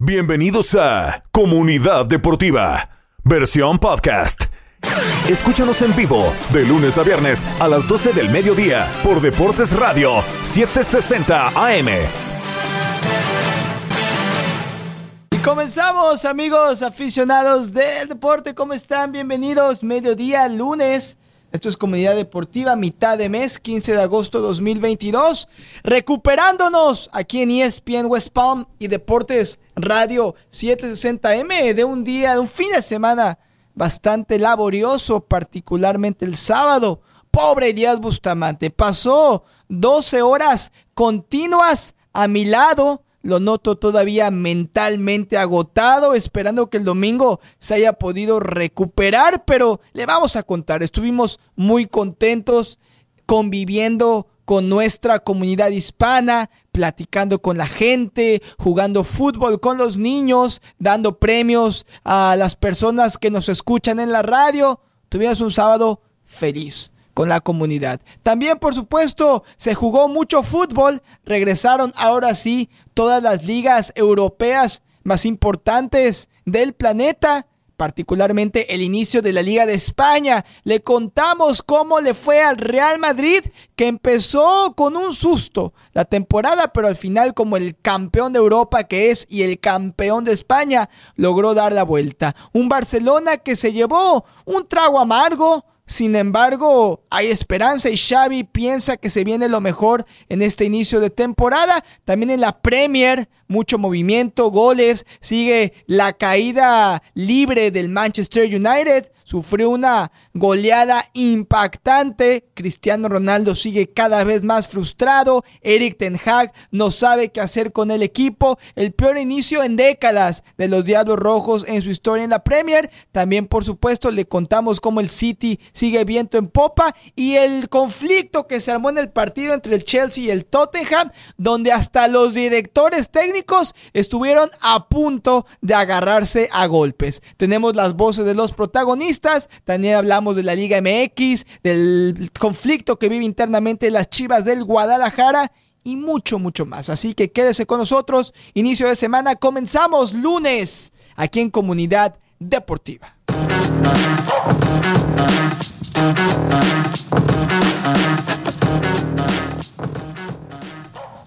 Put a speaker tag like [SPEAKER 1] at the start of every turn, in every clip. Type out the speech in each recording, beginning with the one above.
[SPEAKER 1] Bienvenidos a Comunidad Deportiva, versión podcast. Escúchanos en vivo de lunes a viernes a las 12 del mediodía por Deportes Radio 760 AM.
[SPEAKER 2] Y comenzamos, amigos aficionados del deporte. ¿Cómo están? Bienvenidos. Mediodía, lunes. Esto es Comunidad Deportiva, mitad de mes, 15 de agosto 2022. Recuperándonos aquí en ESPN West Palm y Deportes Radio 760M de un día, de un fin de semana bastante laborioso, particularmente el sábado. Pobre Díaz Bustamante, pasó 12 horas continuas a mi lado lo noto todavía mentalmente agotado, esperando que el domingo se haya podido recuperar, pero le vamos a contar, estuvimos muy contentos conviviendo con nuestra comunidad hispana, platicando con la gente, jugando fútbol con los niños, dando premios a las personas que nos escuchan en la radio. Tuvimos un sábado feliz con la comunidad. También, por supuesto, se jugó mucho fútbol. Regresaron ahora sí todas las ligas europeas más importantes del planeta particularmente el inicio de la Liga de España. Le contamos cómo le fue al Real Madrid, que empezó con un susto la temporada, pero al final como el campeón de Europa que es y el campeón de España, logró dar la vuelta. Un Barcelona que se llevó un trago amargo, sin embargo, hay esperanza y Xavi piensa que se viene lo mejor en este inicio de temporada. También en la Premier, mucho movimiento, goles, sigue la caída libre del Manchester United sufrió una goleada impactante. Cristiano Ronaldo sigue cada vez más frustrado. Eric Ten Hag no sabe qué hacer con el equipo. El peor inicio en décadas de los Diablos Rojos en su historia en la Premier. También, por supuesto, le contamos cómo el City sigue viento en popa y el conflicto que se armó en el partido entre el Chelsea y el Tottenham, donde hasta los directores técnicos estuvieron a punto de agarrarse a golpes. Tenemos las voces de los protagonistas también hablamos de la Liga MX, del conflicto que vive internamente las Chivas del Guadalajara y mucho, mucho más. Así que quédese con nosotros. Inicio de semana, comenzamos lunes aquí en Comunidad Deportiva.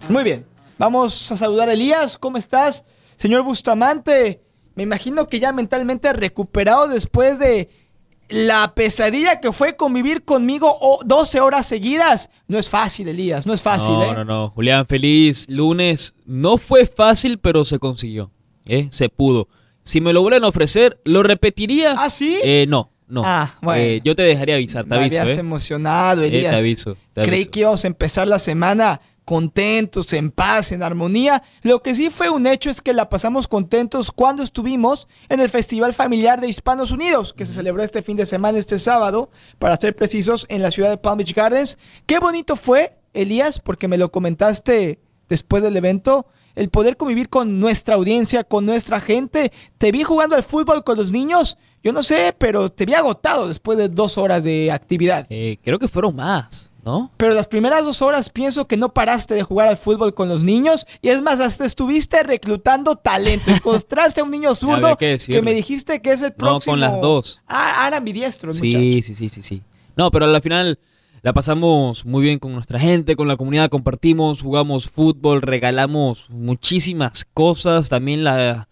[SPEAKER 2] Muy bien, vamos a saludar a Elías. ¿Cómo estás? Señor Bustamante, me imagino que ya mentalmente recuperado después de la pesadilla que fue convivir conmigo 12 horas seguidas. No es fácil, Elías, no es fácil.
[SPEAKER 3] No,
[SPEAKER 2] ¿eh?
[SPEAKER 3] no, no. Julián, feliz lunes. No fue fácil, pero se consiguió. ¿eh? Se pudo. Si me lo vuelven a ofrecer, ¿lo repetiría?
[SPEAKER 2] ¿Ah, sí?
[SPEAKER 3] Eh, no, no.
[SPEAKER 2] Ah, bueno.
[SPEAKER 3] Eh, yo te dejaría avisar, te
[SPEAKER 2] me
[SPEAKER 3] aviso.
[SPEAKER 2] habías emocionado, Elías.
[SPEAKER 3] te aviso, te
[SPEAKER 2] Creí que íbamos a empezar la semana contentos, en paz, en armonía. Lo que sí fue un hecho es que la pasamos contentos cuando estuvimos en el Festival Familiar de Hispanos Unidos, que se celebró este fin de semana, este sábado, para ser precisos, en la ciudad de Palm Beach Gardens. Qué bonito fue, Elías, porque me lo comentaste después del evento. El poder convivir con nuestra audiencia, con nuestra gente. Te vi jugando al fútbol con los niños. Yo no sé, pero te vi agotado después de dos horas de actividad.
[SPEAKER 3] Eh, creo que fueron más, ¿no?
[SPEAKER 2] Pero las primeras dos horas pienso que no paraste de jugar al fútbol con los niños. Y es más, hasta estuviste reclutando talento. Encontraste a un niño zurdo
[SPEAKER 3] que
[SPEAKER 2] me dijiste que es el
[SPEAKER 3] No,
[SPEAKER 2] próximo.
[SPEAKER 3] con las dos.
[SPEAKER 2] Ah, el muchacho.
[SPEAKER 3] Sí, sí, sí, sí, sí. No, pero al final la pasamos muy bien con nuestra gente, con la comunidad, compartimos, jugamos fútbol, regalamos muchísimas cosas. También la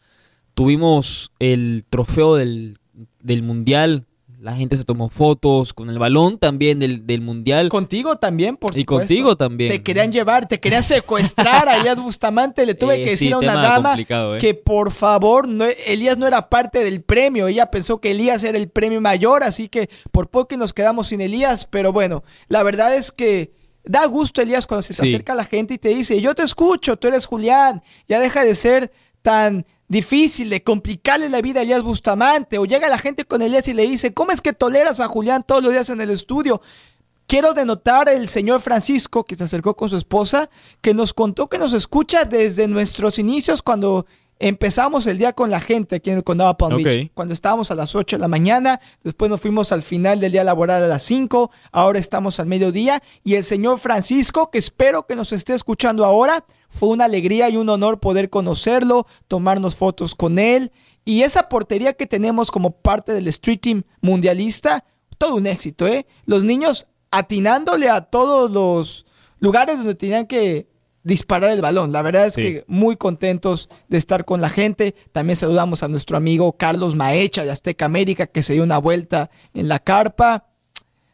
[SPEAKER 3] tuvimos el trofeo del, del mundial. La gente se tomó fotos con el balón también del, del mundial.
[SPEAKER 2] Contigo también, por
[SPEAKER 3] Y
[SPEAKER 2] supuesto.
[SPEAKER 3] contigo también.
[SPEAKER 2] Te querían llevar, te querían secuestrar a Elías Bustamante. Le tuve
[SPEAKER 3] Eh,
[SPEAKER 2] que
[SPEAKER 3] sí,
[SPEAKER 2] decir a una dama
[SPEAKER 3] eh.
[SPEAKER 2] que por favor, no, Elías no era parte del premio. Ella pensó que Elías era el premio mayor, así que por poco nos quedamos sin Elías. Pero bueno, la verdad es que da gusto, Elías, cuando se te
[SPEAKER 3] Sí.
[SPEAKER 2] acerca la gente y te dice, yo te escucho, tú eres Julián, ya deja de ser tan difícil de complicarle la vida a Elías Bustamante. O llega la gente con Elías y le dice, ¿cómo es que toleras a Julián todos los días en el estudio? Quiero denotar el señor Francisco, que se acercó con su esposa, que nos contó que nos escucha desde nuestros inicios cuando Empezamos el día con la gente aquí en el condado Palm. Beach. Cuando estábamos a las 8 de la mañana, después nos fuimos al final del día laboral a las 5, ahora estamos al mediodía. Y el señor Francisco, que espero que nos esté escuchando ahora, fue una alegría y un honor poder conocerlo, tomarnos fotos con él. Y esa portería que tenemos como parte del Street Team mundialista, todo un éxito, ¿eh? Los niños atinándole a todos los lugares donde tenían que disparar el balón. La verdad es
[SPEAKER 3] Sí.
[SPEAKER 2] que muy contentos de estar con la gente. También saludamos a nuestro amigo Carlos Maecha de Azteca América que se dio una vuelta en la carpa.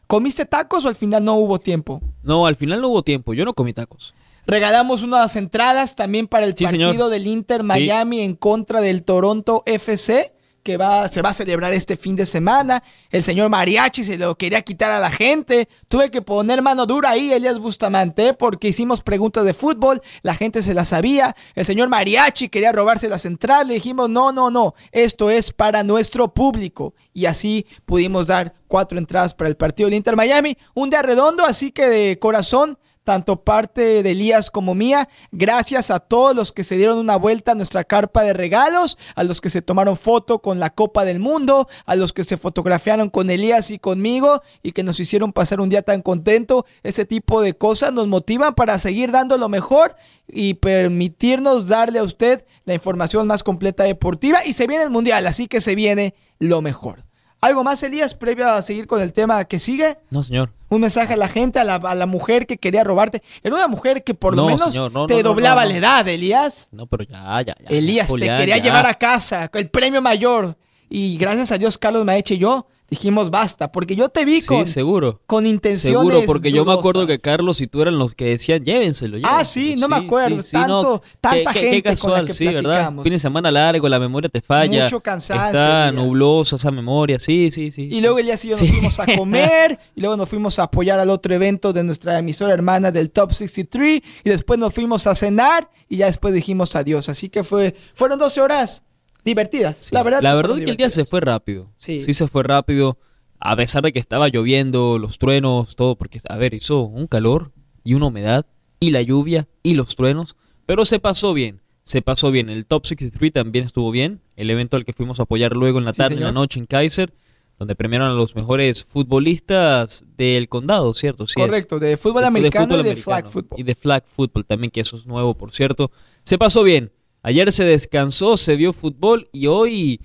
[SPEAKER 2] ¿Comiste tacos o al final no hubo tiempo?
[SPEAKER 3] No, al final no hubo tiempo. Yo no comí tacos.
[SPEAKER 2] Regalamos unas entradas también para el
[SPEAKER 3] Sí,
[SPEAKER 2] partido
[SPEAKER 3] señor.
[SPEAKER 2] del Inter Miami en contra del Toronto FC que va, se va a celebrar este fin de semana. El señor Mariachi se lo quería quitar a la gente. Tuve que poner mano dura ahí, Elias Bustamante, porque hicimos preguntas de fútbol. La gente se las sabía. El señor Mariachi quería robarse la central. Le dijimos, no, no, no. Esto es para nuestro público. Y así pudimos dar cuatro entradas para el partido del Inter Miami. Un día redondo, así que de corazón tanto parte de Elías como mía. Gracias a todos los que se dieron una vuelta a nuestra carpa de regalos, a los que se tomaron foto con la Copa del Mundo, a los que se fotografiaron con Elías y conmigo y que nos hicieron pasar un día tan contento. Ese tipo de cosas nos motivan para seguir dando lo mejor y permitirnos darle a usted la información más completa deportiva. Y se viene el Mundial, así que se viene lo mejor. ¿Algo más, Elías, previo a seguir con el tema que sigue?
[SPEAKER 3] No, señor.
[SPEAKER 2] Un mensaje a la gente, a la, a la mujer que quería robarte. Era una mujer que por lo
[SPEAKER 3] No,
[SPEAKER 2] menos
[SPEAKER 3] señor, no,
[SPEAKER 2] te
[SPEAKER 3] no,
[SPEAKER 2] doblaba la edad, Elías.
[SPEAKER 3] No, pero ya, ya, ya.
[SPEAKER 2] Elías,
[SPEAKER 3] Julián,
[SPEAKER 2] te quería
[SPEAKER 3] ya.
[SPEAKER 2] llevar a casa, el premio mayor. Y gracias a Dios, Carlos Maeche y yo dijimos basta, porque yo te vi
[SPEAKER 3] Sí,
[SPEAKER 2] con,
[SPEAKER 3] seguro.
[SPEAKER 2] con intenciones
[SPEAKER 3] Seguro, porque yo me acuerdo que. Carlos y tú eran los que decían llévenselo.
[SPEAKER 2] Ah,
[SPEAKER 3] llévenselo".
[SPEAKER 2] sí, no me acuerdo, tanto- tanta
[SPEAKER 3] qué,
[SPEAKER 2] gente
[SPEAKER 3] qué
[SPEAKER 2] con la
[SPEAKER 3] casual,
[SPEAKER 2] que
[SPEAKER 3] sí, ¿verdad? Fin de semana largo, la memoria te falla.
[SPEAKER 2] Mucho cansancio,
[SPEAKER 3] Está nublosa esa memoria, sí, sí, sí.
[SPEAKER 2] Y luego Elías y yo nos fuimos a comer, y luego nos fuimos a apoyar al otro evento de nuestra emisora hermana del Top 63, y después nos fuimos a cenar, y ya después dijimos adiós. Así que fue, fueron 12 horas divertidas.
[SPEAKER 3] Sí,
[SPEAKER 2] La verdad,
[SPEAKER 3] la
[SPEAKER 2] que
[SPEAKER 3] verdad
[SPEAKER 2] fueron
[SPEAKER 3] que el día se fue rápido.
[SPEAKER 2] Sí.
[SPEAKER 3] Sí. se fue rápido. A pesar de que estaba lloviendo, los truenos, todo, porque, a ver, hizo un calor y una humedad, y la lluvia y los truenos, pero se pasó bien. Se pasó bien. El Top 63 también estuvo bien. El evento al que fuimos a apoyar luego en la
[SPEAKER 2] Sí,
[SPEAKER 3] tarde, en la noche en Kaiser, donde premiaron a los mejores futbolistas del condado, ¿cierto? Sí es.
[SPEAKER 2] Correcto, de fútbol
[SPEAKER 3] de
[SPEAKER 2] americano
[SPEAKER 3] fútbol
[SPEAKER 2] y de
[SPEAKER 3] americano.
[SPEAKER 2] flag football.
[SPEAKER 3] Y de flag football también, que eso es nuevo, por cierto. Se pasó bien. Ayer se descansó, se vio fútbol y hoy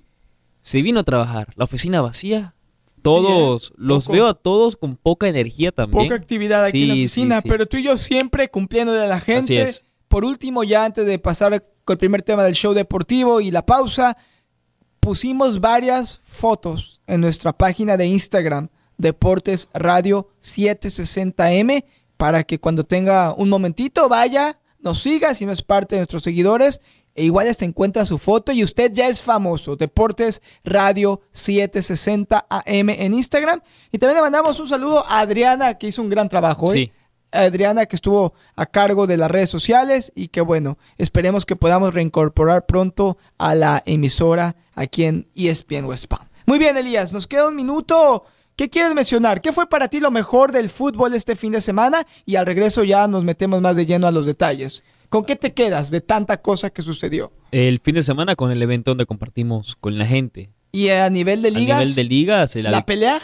[SPEAKER 3] se vino a trabajar. La oficina vacía. Todos,
[SPEAKER 2] ¿eh?
[SPEAKER 3] los veo a todos con poca energía también.
[SPEAKER 2] Poca actividad aquí en la oficina,
[SPEAKER 3] sí.
[SPEAKER 2] pero tú y yo siempre cumpliendo de la gente.
[SPEAKER 3] es.
[SPEAKER 2] Por último, ya antes de pasar con el primer tema del show deportivo y la pausa, pusimos varias fotos en nuestra página de Instagram, Deportes Radio 760M, para que cuando tenga un momentito vaya, nos siga si no es parte de nuestros seguidores. E igual se encuentra su foto y usted ya es famoso. Deportes Radio 760 AM en Instagram. Y también le mandamos un saludo a Adriana, que hizo un gran trabajo. ¿eh?
[SPEAKER 3] Sí.
[SPEAKER 2] Adriana que estuvo a cargo de las redes sociales y que bueno, esperemos que podamos reincorporar pronto a la emisora aquí en ESPN West Palm. Muy bien, Elías, nos queda un minuto. ¿Qué quieres mencionar? ¿Qué fue para ti lo mejor del fútbol este fin de semana? Y al regreso ya nos metemos más de lleno a los detalles. ¿Con qué te quedas de tanta cosa que sucedió?
[SPEAKER 3] El fin de semana con el evento donde compartimos con la gente.
[SPEAKER 2] Y a nivel de
[SPEAKER 3] A
[SPEAKER 2] ligas,
[SPEAKER 3] nivel de ligas, la,
[SPEAKER 2] pelea.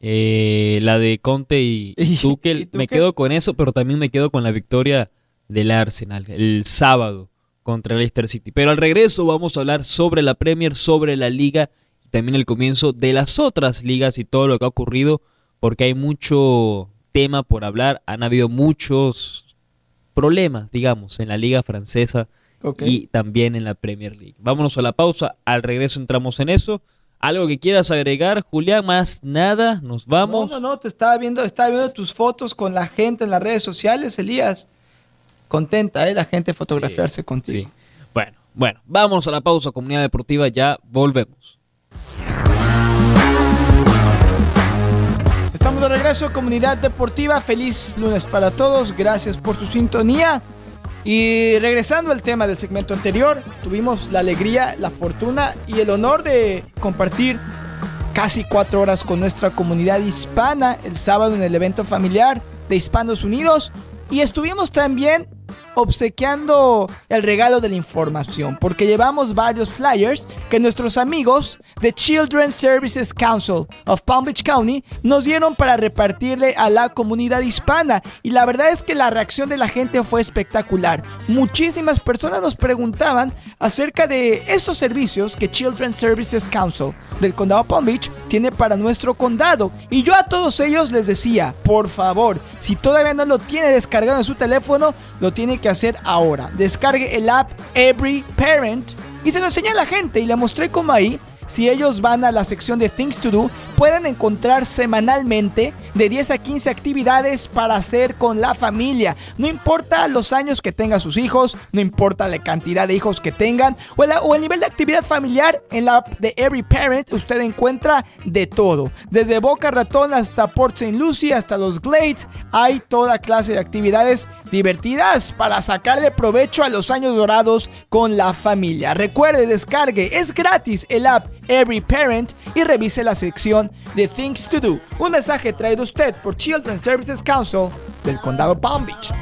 [SPEAKER 3] eh, la de Conte y,
[SPEAKER 2] Y-
[SPEAKER 3] Tuchel,
[SPEAKER 2] y Tuchel.
[SPEAKER 3] me quedo con eso, pero también me quedo con la victoria del Arsenal el sábado contra el Leicester City. Pero al regreso vamos a hablar sobre la Premier, sobre la liga y también el comienzo de las otras ligas y todo lo que ha ocurrido, porque hay mucho tema por hablar, han habido muchos problemas, digamos, en la liga francesa y también en la Premier League. Vámonos a la pausa, al regreso entramos en eso. Algo que quieras agregar, Julián, más nada, nos vamos.
[SPEAKER 2] No, no, no, te estaba viendo, estaba viendo tus fotos con la gente en las redes sociales, Elías. Contenta, ¿eh? La gente fotografiarse
[SPEAKER 3] Sí,
[SPEAKER 2] contigo.
[SPEAKER 3] sí. Bueno, bueno, vámonos a la pausa, comunidad deportiva, ya volvemos.
[SPEAKER 2] Estamos de regreso, comunidad deportiva. Feliz lunes para todos. Gracias por su sintonía. Y regresando al tema del segmento anterior, tuvimos la alegría, la fortuna y el honor de compartir casi cuatro horas con nuestra comunidad hispana el sábado en el evento familiar de Hispanos Unidos. Y estuvimos también obsequiando el regalo de la información, porque llevamos varios flyers que nuestros amigos de Children's Services Council of Palm Beach County nos dieron para repartirle a la comunidad hispana. Y la verdad es que la reacción de la gente fue espectacular. Muchísimas personas nos preguntaban acerca de estos servicios que Children's Services Council del condado Palm Beach tiene para nuestro condado. Y yo a todos ellos les decía, por favor, si todavía no lo tiene descargado en su teléfono, lo tiene que hacer ahora. Descargue el app Every Parent y se lo enseñé a la gente y le mostré cómo ahí si ellos van a la sección de Things to Do, pueden encontrar semanalmente de 10 a 15 actividades para hacer con la familia. No importa los años que tengan sus hijos, no importa la cantidad de hijos que tengan o el, nivel de actividad familiar, en la app de Every Parent usted encuentra de todo. Desde Boca Ratón hasta Port St. Lucie, hasta los Glades, hay toda clase de actividades divertidas para sacarle provecho a los años dorados con la familia. Recuerde, descargue, es gratis el app Every Parent y revise la sección de Things to Do. Un mensaje traído usted por Children's Services Council del Condado Palm Beach.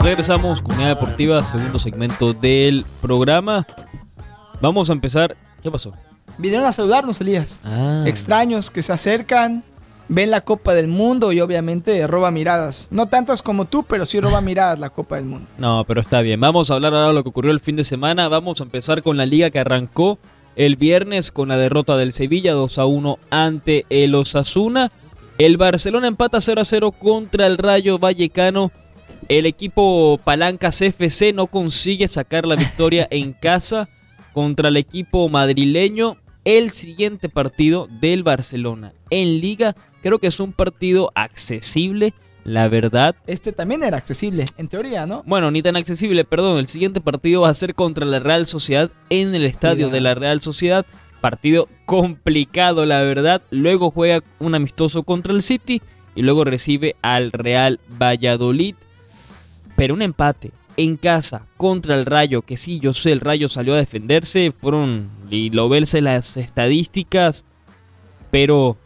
[SPEAKER 3] Regresamos, Comunidad Deportiva, segundo segmento del programa. Vamos a empezar. ¿Qué pasó?
[SPEAKER 2] Vinieron a saludarnos, Elías. Ah. Extraños que se acercan, ven la Copa del Mundo y obviamente roba miradas. No tantas como tú, pero sí roba miradas la Copa del Mundo.
[SPEAKER 3] No, pero está bien. Vamos a hablar ahora de lo que ocurrió el fin de semana. Vamos a empezar con la liga que arrancó el viernes con la derrota del Sevilla 2 a 1 ante el Osasuna. El Barcelona empata 0 a 0 contra el Rayo Vallecano. El equipo Palancas FC no consigue sacar la victoria en casa contra el equipo madrileño. El siguiente partido del Barcelona en liga Creo que es un partido accesible, la verdad.
[SPEAKER 2] Este también era accesible, en teoría, ¿no?
[SPEAKER 3] Bueno, ni tan accesible, perdón. El siguiente partido va a ser contra la Real Sociedad en el estadio de la Real Sociedad. Partido complicado, la verdad. Luego juega un amistoso contra el City y luego recibe al Real Valladolid. Pero un empate en casa contra el Rayo, que sí, yo sé, el Rayo salió a defenderse, fueron y lo verse las estadísticas, pero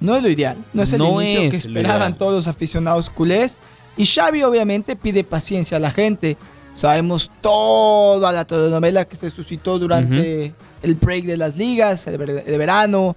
[SPEAKER 2] no es lo ideal, no es el inicio que esperaban todos los aficionados culés. Y Xavi obviamente pide paciencia a la gente. Sabemos toda la telenovela que se suscitó durante el break de las ligas, de verano.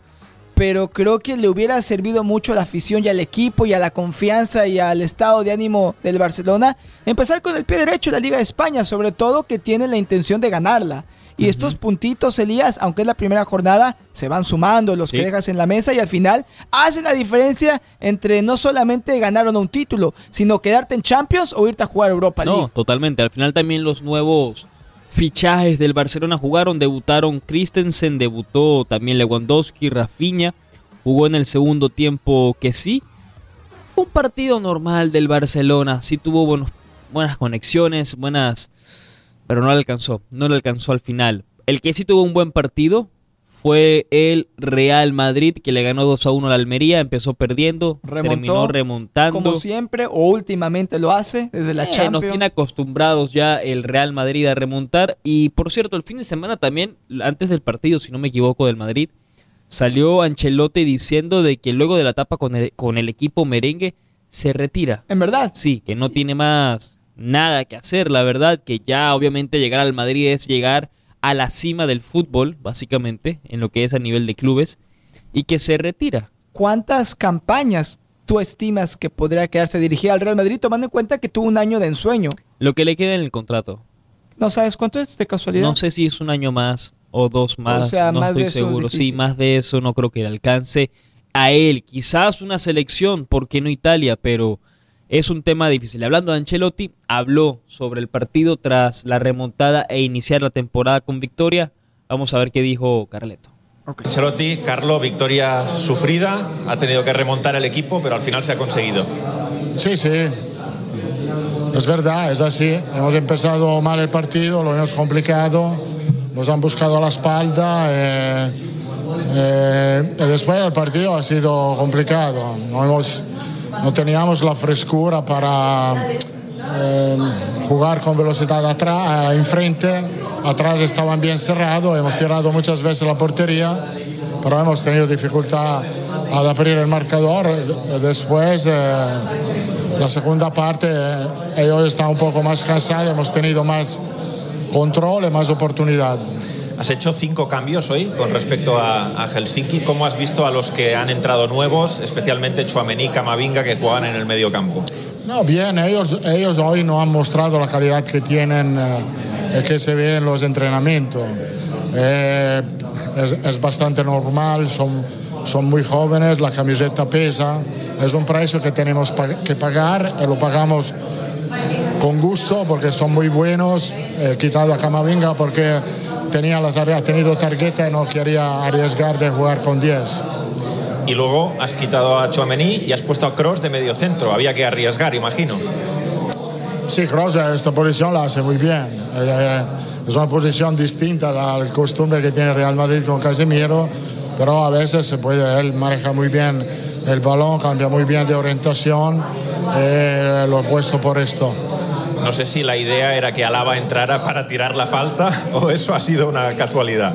[SPEAKER 2] Pero creo que le hubiera servido mucho a la afición y al equipo y a la confianza y al estado de ánimo del Barcelona empezar con el pie derecho la Liga de España, sobre todo que tiene la intención de ganarla. Y estos puntitos, Elías, aunque es la primera jornada, se van sumando los que dejas en la mesa y al final hacen la diferencia entre no solamente ganar o no un título, sino quedarte en Champions o irte a jugar Europa League. No,
[SPEAKER 3] totalmente. Al final también los nuevos fichajes del Barcelona jugaron, debutaron Christensen, debutó también Lewandowski, Rafinha, jugó en el segundo tiempo que sí. un partido normal del Barcelona, sí tuvo buenas conexiones, buenas pero no le alcanzó, no le alcanzó al final. El que sí tuvo un buen partido fue el Real Madrid, que le ganó 2 a 1 a la Almería, empezó perdiendo, terminó remontando.
[SPEAKER 2] Como siempre, o últimamente lo hace, desde la eh, Champions.
[SPEAKER 3] Nos tiene acostumbrados ya el Real Madrid a remontar. Y por cierto, el fin de semana también, antes del partido, si no me equivoco, del Madrid, salió Ancelotti diciendo de que luego de la etapa con el, con el equipo merengue se retira.
[SPEAKER 2] ¿En verdad?
[SPEAKER 3] Sí, que no tiene más nada que hacer, la verdad, que ya obviamente llegar al Madrid es llegar a la cima del fútbol, básicamente, en lo que es a nivel de clubes, y que se retira.
[SPEAKER 2] ¿Cuántas campañas tú estimas que podría quedarse dirigida al Real Madrid, tomando en cuenta que tuvo un año de ensueño?
[SPEAKER 3] Lo que le queda en el contrato.
[SPEAKER 2] ¿No sabes cuánto es de casualidad?
[SPEAKER 3] No sé si es un año más o dos más, no estoy seguro. Sí, más de eso no creo que le alcance a él. Quizás una selección, ¿por qué no Italia? Pero es un tema difícil. Hablando de Ancelotti, habló sobre el partido tras la remontada e iniciar la temporada con victoria. Vamos a ver qué dijo Carleto.
[SPEAKER 4] Ancelotti, Carlo, victoria sufrida, ha tenido que remontar el equipo, pero al final se ha conseguido.
[SPEAKER 5] Sí, sí, es verdad, es así. Hemos empezado mal el partido, lo hemos complicado, nos han buscado a la espalda. Eh, eh, después el partido ha sido complicado. No hemos no teníamos la frescura para eh, jugar con velocidad atrás, enfrente. Atrás estaban bien cerrados, hemos tirado muchas veces la portería, pero hemos tenido dificultad ad abrir el marcador. Después, eh, la segunda parte, eh, ellos están un poco más cansados, hemos tenido más control y más oportunidad.
[SPEAKER 4] Has hecho cinco cambios hoy con respecto a, a, Helsinki. ¿Cómo has visto a los que han entrado nuevos, especialmente Chuamení Camavinga, que jugaban en el medio campo?
[SPEAKER 5] No, bien, ellos, ellos hoy no han mostrado la calidad que tienen, eh, que se ve en los entrenamientos. Eh, es, es, bastante normal, son, son muy jóvenes, la camiseta pesa, es un precio que tenemos que pagar y lo pagamos con gusto porque son muy buenos. He quitado a Camavinga porque tenía la tarea, ha tenido tarjeta y no quería arriesgar de jugar con 10.
[SPEAKER 4] Y luego has quitado a Chouameni y has puesto a Cross de medio centro. Había que arriesgar, imagino.
[SPEAKER 5] Sí, Cross esta posición la hace muy bien. Eh, es una posición distinta al costumbre que tiene Real Madrid con Casemiro, pero a veces se puede, él maneja muy bien el balón, cambia muy bien de orientación, eh, lo he puesto por esto.
[SPEAKER 4] No sé si la idea era que Alaba entrara para tirar la falta o eso ha sido una casualidad.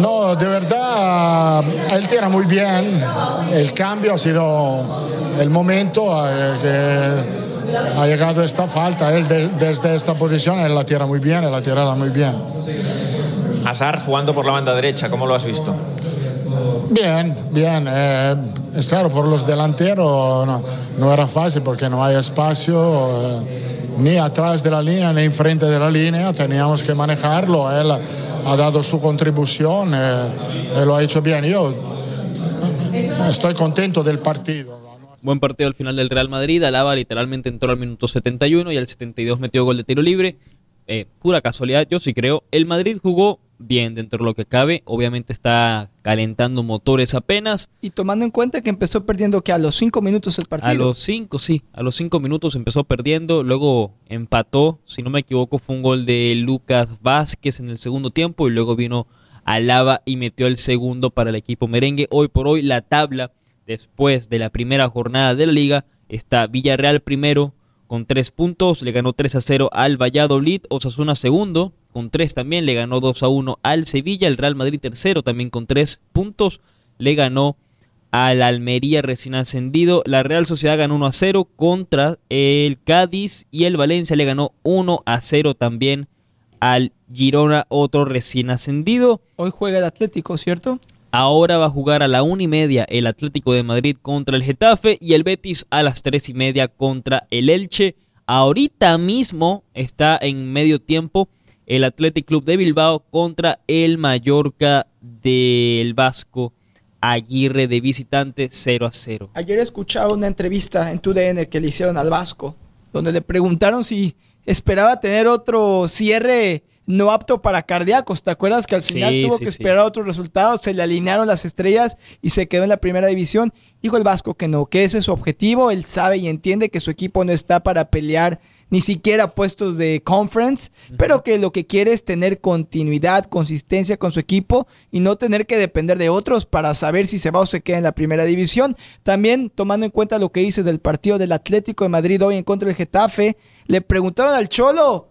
[SPEAKER 5] No, de verdad, él tira muy bien. El cambio ha sido el momento eh, que ha llegado esta falta. Él de, desde esta posición, él la tira muy bien, él la tirada muy bien.
[SPEAKER 4] Azar jugando por la banda derecha, ¿cómo lo has visto?
[SPEAKER 5] Bien, bien. Eh, es claro, por los delanteros no, no, era fácil porque no hay espacio eh, ni atrás de la línea ni enfrente de la línea. Teníamos que manejarlo. Él ha dado su contribución eh, lo ha hecho bien. Yo estoy contento del partido.
[SPEAKER 3] Buen partido al final del Real Madrid. Alaba literalmente entró al minuto 71 y al 72 metió gol de tiro libre. Eh, pura casualidad, yo sí creo. El Madrid jugó bien dentro de lo que cabe. Obviamente está calentando motores apenas.
[SPEAKER 2] Y tomando en cuenta que empezó perdiendo que a los 5 minutos el partido.
[SPEAKER 3] A los 5, sí. A los 5 minutos empezó perdiendo. Luego empató. Si no me equivoco, fue un gol de Lucas Vázquez en el segundo tiempo. Y luego vino Alaba y metió el segundo para el equipo merengue. Hoy por hoy la tabla, después de la primera jornada de la liga, está Villarreal primero con 3 puntos. Le ganó 3 a 0 al Valladolid. Osasuna segundo con 3 también, le ganó 2 a 1 al Sevilla, el Real Madrid tercero también con 3 puntos, le ganó al Almería recién ascendido, la Real Sociedad ganó 1 a 0 contra el Cádiz y el Valencia le ganó 1 a 0 también al Girona, otro recién ascendido.
[SPEAKER 2] Hoy juega el Atlético, ¿cierto?
[SPEAKER 3] Ahora va a jugar a la una y media el Atlético de Madrid contra el Getafe y el Betis a las tres y media contra el Elche. Ahorita mismo está en medio tiempo el Athletic Club de Bilbao contra el Mallorca del Vasco Aguirre de visitante 0 a 0.
[SPEAKER 2] Ayer escuchaba una entrevista en TUDN que le hicieron al Vasco, donde le preguntaron si esperaba tener otro cierre no apto para cardíacos. ¿Te acuerdas que al final
[SPEAKER 3] Sí,
[SPEAKER 2] tuvo
[SPEAKER 3] sí,
[SPEAKER 2] que
[SPEAKER 3] sí.
[SPEAKER 2] esperar otros resultados? Se le alinearon las estrellas y se quedó en la primera división. Dijo el Vasco que no, que ese es su objetivo. Él sabe y entiende que su equipo no está para pelear ni siquiera puestos de conference, pero que lo que quiere es tener continuidad, consistencia con su equipo y no tener que depender de otros para saber si se va o se queda en la primera división. También tomando en cuenta lo que dices del partido del Atlético de Madrid hoy en contra del Getafe, le preguntaron al Cholo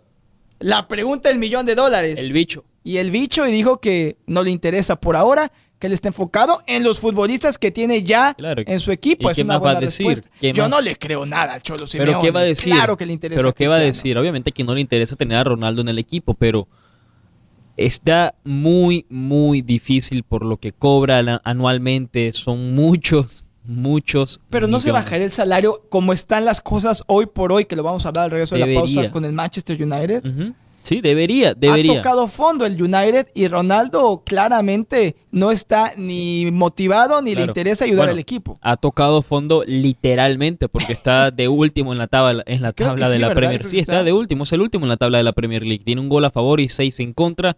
[SPEAKER 2] la pregunta del millón de dólares.
[SPEAKER 3] El bicho.
[SPEAKER 2] Y el bicho y dijo que no le interesa por ahora, que él está enfocado en los futbolistas que tiene ya
[SPEAKER 3] Claro.
[SPEAKER 2] en su equipo.
[SPEAKER 3] ¿Y
[SPEAKER 2] es
[SPEAKER 3] qué
[SPEAKER 2] una
[SPEAKER 3] más va a decir?
[SPEAKER 2] respuesta.
[SPEAKER 3] ¿Qué
[SPEAKER 2] Yo
[SPEAKER 3] más?
[SPEAKER 2] no le creo nada al Cholo
[SPEAKER 3] Pero
[SPEAKER 2] Simeone.
[SPEAKER 3] ¿qué va a decir?
[SPEAKER 2] Claro que le interesa.
[SPEAKER 3] Pero ¿qué va a decir? Obviamente que no le interesa tener a Ronaldo en el equipo, pero está muy, muy difícil por lo que cobra anualmente. Son muchos, muchos.
[SPEAKER 2] Pero no se bajaría el salario como están las cosas hoy por hoy, que lo vamos a hablar al regreso de la pausa con el Manchester United.
[SPEAKER 3] Ujú. Sí, debería, debería.
[SPEAKER 2] Ha tocado fondo el United y Ronaldo claramente no está ni motivado ni le interesa ayudar
[SPEAKER 3] Bueno,
[SPEAKER 2] al equipo.
[SPEAKER 3] Ha tocado fondo literalmente porque está de último en la tabla, en la
[SPEAKER 2] Creo
[SPEAKER 3] tabla de
[SPEAKER 2] sí,
[SPEAKER 3] la
[SPEAKER 2] ¿verdad?
[SPEAKER 3] Premier.
[SPEAKER 2] Creo
[SPEAKER 3] Sí, está de último, es el último en la tabla de la Premier League. Tiene un gol a favor y seis en contra,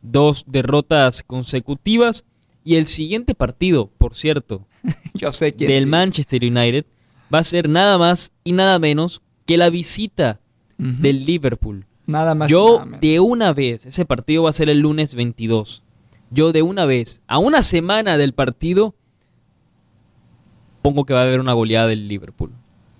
[SPEAKER 3] dos derrotas consecutivas. Y el siguiente partido, por cierto,
[SPEAKER 2] Yo sé quién.
[SPEAKER 3] del Manchester United va a ser nada más y nada menos que la visita del Liverpool.
[SPEAKER 2] Nada más.
[SPEAKER 3] Yo
[SPEAKER 2] nada
[SPEAKER 3] de una vez, ese partido va a ser el lunes 22. Yo de una vez, a una semana del partido, pongo que va a haber una goleada del Liverpool.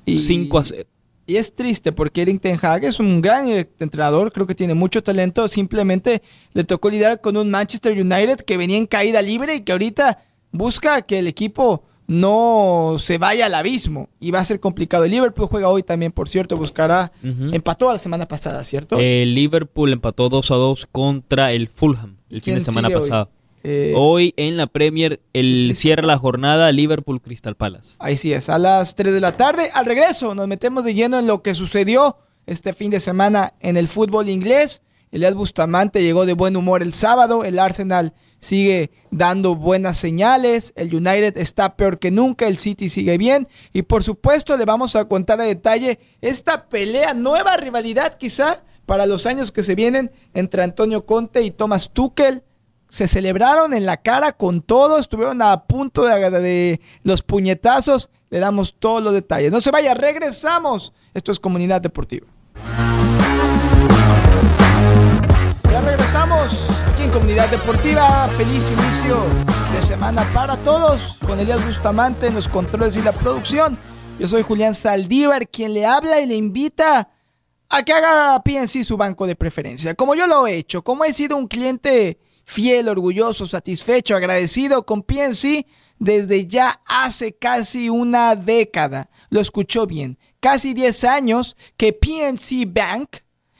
[SPEAKER 2] Y-
[SPEAKER 3] 5 a 0.
[SPEAKER 2] Y es triste porque Erik Ten Hag es un gran entrenador, creo que tiene mucho talento, simplemente le tocó lidiar con un Manchester United que venía en caída libre y que ahorita busca que el equipo no se vaya al abismo y va a ser complicado. El Liverpool juega hoy también, por cierto, buscará. Empató la semana pasada, ¿cierto?
[SPEAKER 3] El Liverpool empató 2 a 2 contra el Fulham el fin de semana pasado.
[SPEAKER 2] Eh,
[SPEAKER 3] Hoy en la Premier el cierra la jornada Liverpool Crystal Palace.
[SPEAKER 2] Ahí sí es, a las 3 de la tarde. Al regreso nos metemos de lleno en lo que sucedió este fin de semana en el fútbol inglés. Elias Bustamante llegó de buen humor el sábado. El Arsenal sigue dando buenas señales. El United está peor que nunca. El City sigue bien. Y por supuesto le vamos a contar a detalle esta pelea, nueva rivalidad quizá para los años que se vienen entre Antonio Conte y Thomas Tuchel se celebraron en la cara con todo, estuvieron a punto de, de, los puñetazos. Le damos todos los detalles. No se vaya, regresamos. Esto es Comunidad Deportiva. Ya regresamos aquí en Comunidad Deportiva. Feliz inicio de semana para todos con Elías Bustamante en los controles y la producción. Yo soy Julián Saldívar, quien le habla y le invita a que haga PNC su banco de preferencia. Como yo lo he hecho, como he sido un cliente fiel, orgulloso, satisfecho, agradecido con PNC desde ya hace casi una década. Lo escuchó bien. Casi 10 años que PNC Bank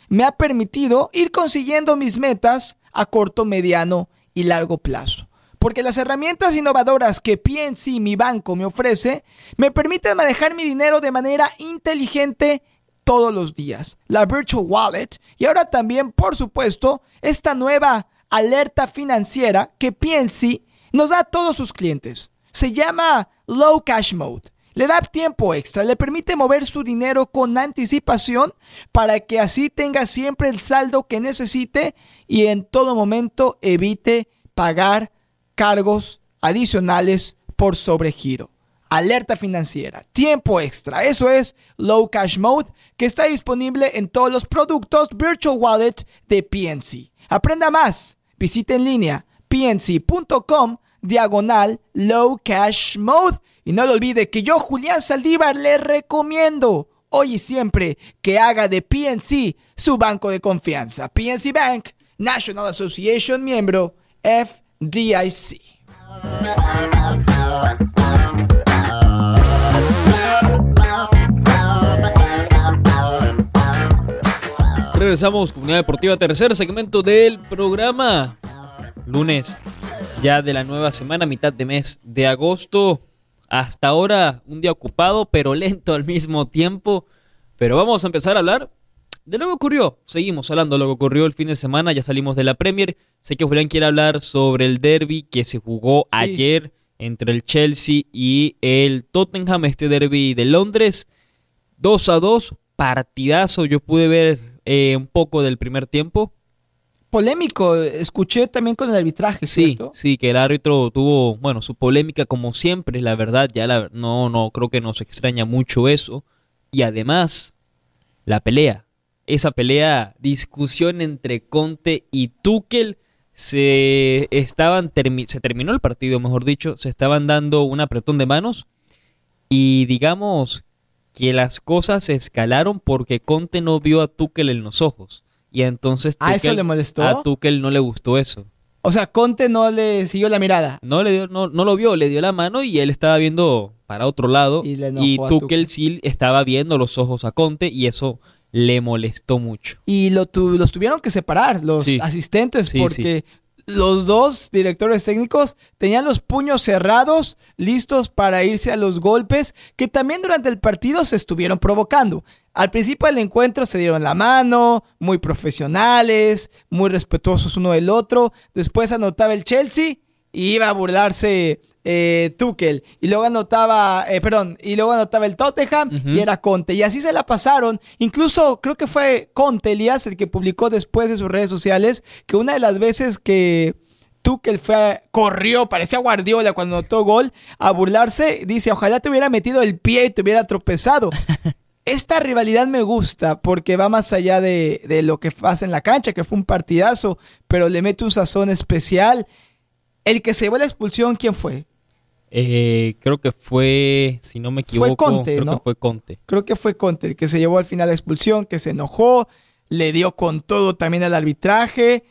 [SPEAKER 2] me ha permitido ir consiguiendo mis metas a corto, mediano y largo plazo. Porque las herramientas innovadoras que PNC, mi banco, me ofrece, me permiten manejar mi dinero de manera inteligente todos los días. La Virtual Wallet y ahora también, por supuesto, esta nueva alerta financiera que PNC nos da a todos sus clientes. Se llama Low Cash Mode. Le da tiempo extra, le permite mover su dinero con anticipación para que así tenga siempre el saldo que necesite y en todo momento evite pagar cargos adicionales por sobregiro. Alerta financiera, tiempo extra. Eso es Low Cash Mode que está disponible en todos los productos Virtual Wallet de PNC. Aprenda más visite en línea pnc.com diagonal low cash mode. Y no lo olvide que yo, Julián Saldívar, le recomiendo hoy y siempre que haga de PNC su banco de confianza. PNC Bank, National Association miembro FDIC.
[SPEAKER 3] Regresamos, Comunidad Deportiva, tercer segmento del programa. Lunes ya de la nueva semana, mitad de mes de agosto. Hasta ahora un día ocupado, pero lento al mismo tiempo. Pero vamos a empezar a hablar de lo que ocurrió. Seguimos hablando de lo que ocurrió el fin de semana, ya salimos de la Premier. Sé que Julián quiere hablar sobre el derby que se jugó sí. ayer entre el Chelsea y el Tottenham, este derby de Londres. 2 a 2, partidazo. Yo pude ver eh, un poco del primer tiempo.
[SPEAKER 2] Polémico, escuché también con el arbitraje.
[SPEAKER 3] Sí, sí, que el árbitro tuvo, bueno, su polémica como siempre, la verdad, ya la, no, no, creo que nos extraña mucho eso. Y además, la pelea, esa pelea, discusión entre Conte y Tuchel, se estaban, termi se terminó el partido, mejor dicho, se estaban dando un apretón de manos y digamos que las cosas escalaron porque Conte no vio a Tuchel en los ojos. Y entonces
[SPEAKER 2] ¿A eso le molestó?
[SPEAKER 3] a Tuchel no le gustó eso.
[SPEAKER 2] O sea, Conte no le siguió la mirada.
[SPEAKER 3] No le dio, no, no lo vio, le dio la mano y él estaba viendo para otro lado.
[SPEAKER 2] Y, le
[SPEAKER 3] y Tuchel sí estaba viendo los ojos a Conte y eso le molestó mucho.
[SPEAKER 2] Y lo tu- los tuvieron que separar, los
[SPEAKER 3] Sí.
[SPEAKER 2] asistentes,
[SPEAKER 3] Sí,
[SPEAKER 2] porque los dos directores técnicos tenían los puños cerrados, listos para irse a los golpes, que también durante el partido se estuvieron provocando. Al principio del encuentro se dieron la mano, muy profesionales, muy respetuosos uno del otro. Después anotaba el Chelsea y iba a burlarse eh, Tuchel. Y luego anotaba, eh, perdón, y luego anotaba el Tottenham y era Conte. Y así se la pasaron. Incluso creo que fue Conte, Elías, el que publicó después de sus redes sociales que una de las veces que Tuchel fue, a- corrió, parecía Guardiola cuando anotó gol, a burlarse, dice, ojalá te hubiera metido el pie y te hubiera tropezado. Esta rivalidad me gusta porque va más allá de, de lo que pasa en la cancha, que fue un partidazo, pero le mete un sazón especial. El que se llevó la expulsión, ¿quién fue?
[SPEAKER 3] Eh, creo que fue, si no me
[SPEAKER 2] Fue
[SPEAKER 3] equivoco,
[SPEAKER 2] Conte,
[SPEAKER 3] creo
[SPEAKER 2] ¿no?
[SPEAKER 3] que fue Conte.
[SPEAKER 2] Creo que fue Conte el que se llevó al final la expulsión, que se enojó, le dio con todo también al arbitraje,